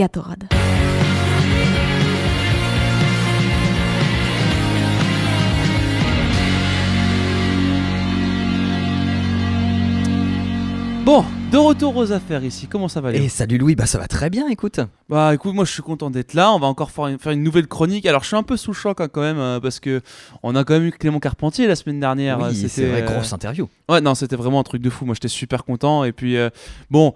Gatorade. Bon, de retour aux affaires ici, comment ça va Et Léo salut Louis, bah ça va très bien, écoute. Bah écoute, moi je suis content d'être là, on va encore faire une, faire une nouvelle chronique. Alors je suis un peu sous le choc hein, quand même, euh, parce que on a quand même eu Clément Carpentier la semaine dernière. euh, oui, c'était, c'est vrai, euh, grosse interview. Ouais, non, c'était vraiment un truc de fou. Moi, j'étais super content. Et puis, euh, bon,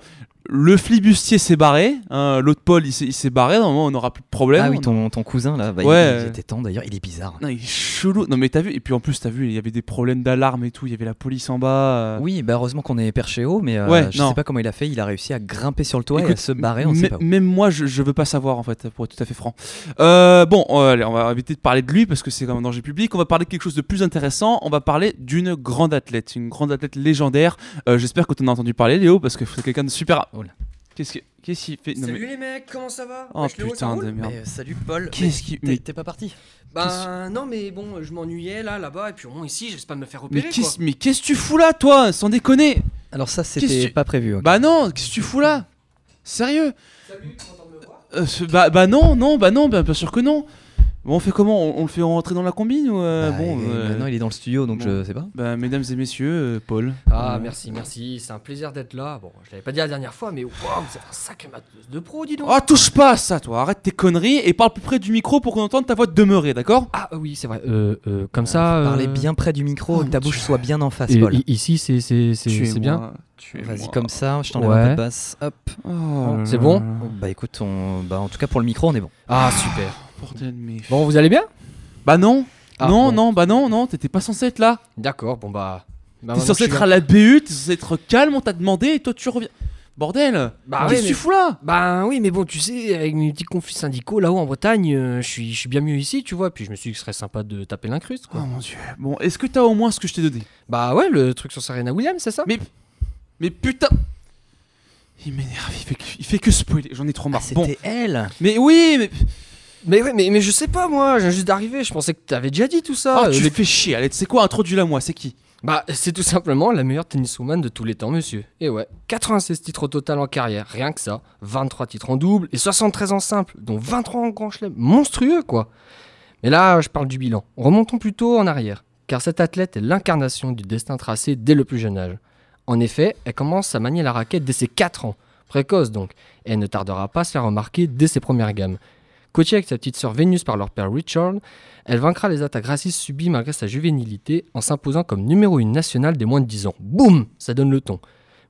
le flibustier s'est barré. hein, L'autre Paul, il s'est, barré. Normalement, on n'aura plus de problème. ah oui, On- ton, ton cousin là, bah, il- Ouais. il, était temps d'ailleurs, il est bizarre. Non, il est chelou. Non, mais t'as vu. Et puis en plus, t'as vu, il y avait des problèmes d'alarme et tout. Il y avait la police en bas. euh. Oui, bah heureusement qu'on est perché haut, mais euh, Ouais, je non. sais pas comment il a fait, il a réussi à grimper sur le toit et à se barrer, on sait pas où. Même moi, je, je veux pas savoir en fait, pour être tout à fait franc. Euh, bon, allez, on va éviter de parler de lui parce que c'est quand même un danger public. On va parler de quelque chose de plus intéressant. On va parler d'une grande athlète, une grande athlète légendaire. Euh, J'espère que tu en as entendu parler, Léo, parce que c'est quelqu'un de super. Oh là. Qu'est-ce que- qu'est-ce qu'il fait? Non, Salut mais- les mecs, comment ça va? Oh Wesh, putain de merde. Mais, euh, salut Paul. Qu'est-ce qui- T'es mais- t'es pas parti? Bah non mais bon, je m'ennuyais là, là-bas, et puis au moins ici, j'espère pas me faire Mais opérer mais qu'est-ce que tu fous là, toi? Sans déconner Alors ça, c'était tu- pas prévu. Bah non, qu'est-ce que tu fous là? Sérieux Salut, content de me voir. Euh, bah, bah non, non, bah non, bah, bien sûr que non. Bon, on fait comment? On, on le fait rentrer dans la combine ou euh, Bah, bon euh, Maintenant, il est dans le studio, donc bon. je sais pas. Bah, mesdames et messieurs, euh, Paul. Ah Euh, merci, merci, c'est un plaisir d'être là. Bon, je l'avais pas dit la dernière fois, mais waouh, vous êtes un sacré matos de pro, dis donc. Oh, touche pas à ça, toi. Arrête tes conneries et parle plus près du micro pour qu'on entende ta voix demeurer, d'accord? Ah oui, c'est vrai. Euh, euh, comme ça. Parler euh, bien près du micro, oh que ta bouche soit bien en face, et- Paul. ici, c'est c'est bien. Vas-y comme ça, je t'enlève Ouais. de basse. Hop. Oh C'est bon. Bah écoute, on... bah, en tout cas pour le micro, on est bon. Ah super. Bordel, mais. Bon, vous allez bien? Bah non Ah, Non, bon. non, bah non, non, t'étais pas censé être là. D'accord, bon bah. bah, T'es censé être à la BU, t'es censé être calme, on t'a demandé et toi tu reviens. Bordel Bah Qu'est-ce que tu fous là? Bah oui, mais bon, tu sais, avec mes petits conflits syndicaux là-haut en Bretagne, euh, je suis je suis bien mieux ici, tu vois. Puis je me suis dit que ce serait sympa de taper l'incruste, Oh quoi. mon dieu. Bon, est-ce que t'as au moins ce que je t'ai donné? Bah ouais, le truc sur Serena Williams, c'est ça Mais. Mais putain Il m'énerve, il fait, que- il fait que spoiler, j'en ai trop marre. bon, Ah, C'était elle mais oui, mais. Mais ouais, mais, mais je sais pas moi, je viens juste d'arriver, je pensais que t'avais déjà dit tout ça. Oh, Euh, tu les- fais chier, allez, sais quoi, introduis-la moi, c'est qui? Bah, c'est tout simplement la meilleure tenniswoman de tous les temps, monsieur. Et ouais, 96 titres au total en carrière, rien que ça. 23 titres en double et 73 en simple, dont 23 en grand chelem. Monstrueux, quoi. Mais là, je parle du bilan. Remontons plutôt en arrière, car cette athlète est l'incarnation du destin tracé dès le plus jeune âge. En effet, elle commence à manier la raquette dès ses 4 ans. Précoce donc, et elle ne tardera pas à se faire remarquer dès ses premières gammes. Coachée avec sa petite sœur Vénus par leur père Richard, elle vaincra les attaques racistes subies malgré sa juvénilité en s'imposant comme numéro 1 nationale des moins de 10 ans. Boum Ça donne le ton.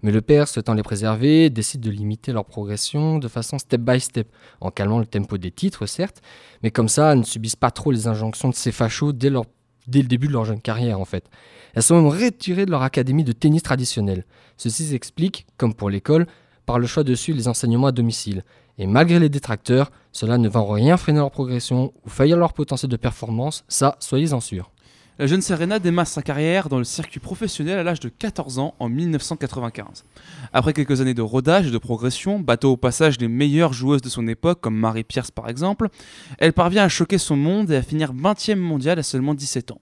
Mais le père, souhaitant les préserver, décide de limiter leur progression de façon step by step, en calmant le tempo des titres, certes, mais comme ça, elles ne subissent pas trop les injonctions de ces fachos dès, le début de leur jeune carrière, en fait. Elles sont même retirées de leur académie de tennis traditionnelle. Ceci s'explique, comme pour l'école, par le choix de suivre les enseignements à domicile. Et malgré les détracteurs, cela ne va en rien freiner leur progression ou faillir leur potentiel de performance, ça, soyez-en sûrs. La jeune Serena démarre sa carrière dans le circuit professionnel à l'âge de 14 ans en 1995. Après quelques années de rodage et de progression, battant au passage les meilleures joueuses de son époque comme Marie Pierce par exemple, elle parvient à choquer son monde et à finir 20e mondiale à seulement 17 ans.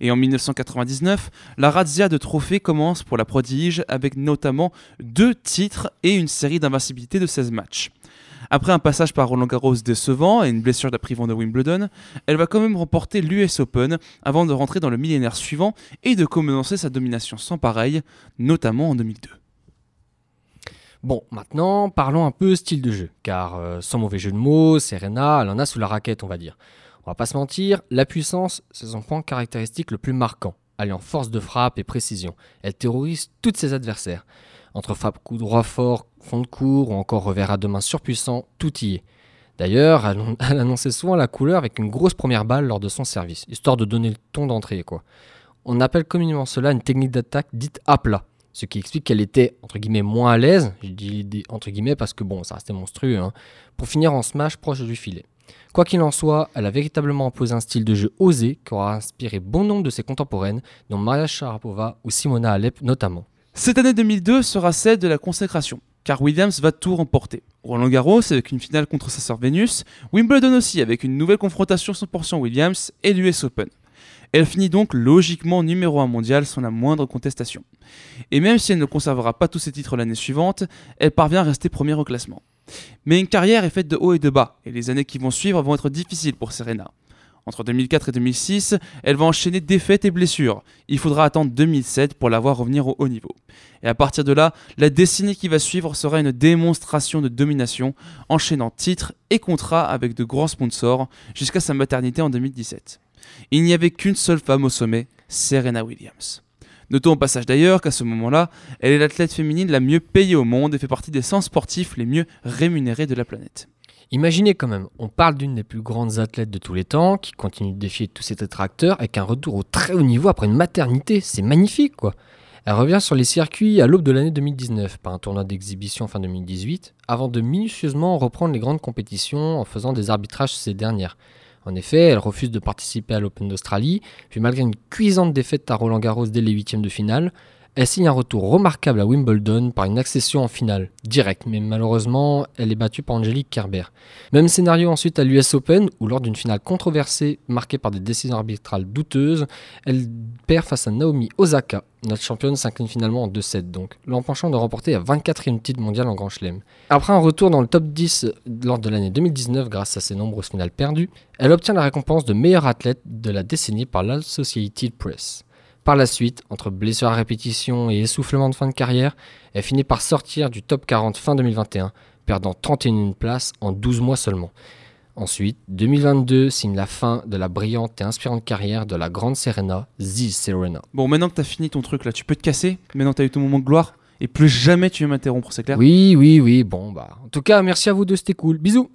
Et en 1999, la razzia de trophées commence pour la prodige avec notamment deux titres et une série d'invincibilité de 16 matchs. Après un passage par Roland Garros décevant et une blessure la privant de Wimbledon, elle va quand même remporter l'US Open avant de rentrer dans le millénaire suivant et de commencer sa domination sans pareil, notamment en 2002. Bon, maintenant, parlons un peu style de jeu, car euh, sans mauvais jeu de mots, Serena, elle en a sous la raquette, on va dire. On va pas se mentir, la puissance, c'est son point caractéristique le plus marquant, alliant force de frappe et précision. Elle terrorise tous ses adversaires. Entre frappe coup droit fort, fond de cours ou encore revers à deux mains surpuissant, tout y est. D'ailleurs, elle, annonçait souvent la couleur avec une grosse première balle lors de son service, histoire de donner le ton d'entrée, quoi. On appelle communément cela une technique d'attaque dite à plat, ce qui explique qu'elle était entre guillemets moins à l'aise, je dis entre guillemets parce que bon, ça restait monstrueux, hein, pour finir en smash proche du filet. Quoi qu'il en soit, elle a véritablement imposé un style de jeu osé qui aura inspiré bon nombre de ses contemporaines, dont Maria Sharapova ou Simona Alep notamment. Cette année 2002 sera celle de la consécration, car Williams va tout remporter. Roland Garros avec une finale contre sa sœur Vénus, Wimbledon aussi avec une nouvelle confrontation 100% Williams et l'US Open. Elle finit donc logiquement numéro 1 mondial sans la moindre contestation. Et même si elle ne conservera pas tous ses titres l'année suivante, elle parvient à rester première au classement. Mais une carrière est faite de hauts et de bas, et les années qui vont suivre vont être difficiles pour Serena. Entre 2004 et 2006, elle va enchaîner défaites et blessures. Il faudra attendre 2007 pour la voir revenir au haut niveau. Et à partir de là, la décennie qui va suivre sera une démonstration de domination, enchaînant titres et contrats avec de grands sponsors, jusqu'à sa maternité en 2017. Il n'y avait qu'une seule femme au sommet, Serena Williams. Notons au passage d'ailleurs qu'à ce moment-là, elle est l'athlète féminine la mieux payée au monde et fait partie des 100 sportifs les mieux rémunérés de la planète. Imaginez quand même, on parle d'une des plus grandes athlètes de tous les temps, qui continue de défier tous ses détracteurs, avec un retour au très haut niveau après une maternité. C'est magnifique, quoi. Elle revient sur les circuits à l'aube de l'année 2019 par un tournoi d'exhibition fin 2018, avant de minutieusement reprendre les grandes compétitions en faisant des arbitrages ces dernières. En effet, elle refuse de participer à l'Open d'Australie, puis malgré une cuisante défaite à Roland Garros dès les huitièmes de finale, elle signe un retour remarquable à Wimbledon par une accession en finale, directe, mais malheureusement, elle est battue par Angelique Kerber. Même scénario ensuite à l'US Open, où lors d'une finale controversée marquée par des décisions arbitrales douteuses, elle perd face à Naomi Osaka. Notre championne s'incline finalement en 2-7 donc, l'empêchant de remporter la 24e titre mondial en Grand Chelem. Après un retour dans le top 10 lors de l'année 2019 grâce à ses nombreuses finales perdues, elle obtient la récompense de meilleure athlète de la décennie par l'Associated Press. Par la suite, entre blessures à répétition et essoufflement de fin de carrière, elle finit par sortir du top 40 fin 2021, perdant 31 places en 12 mois seulement. Ensuite, 2022 signe la fin de la brillante et inspirante carrière de la grande Serena, The Serena. Bon, maintenant que t'as fini ton truc là, tu peux te casser. Maintenant t'as eu ton moment de gloire. Et plus jamais tu veux m'interrompre, c'est clair? Oui, oui, oui, bon bah. En tout cas, merci à vous deux, c'était cool. Bisous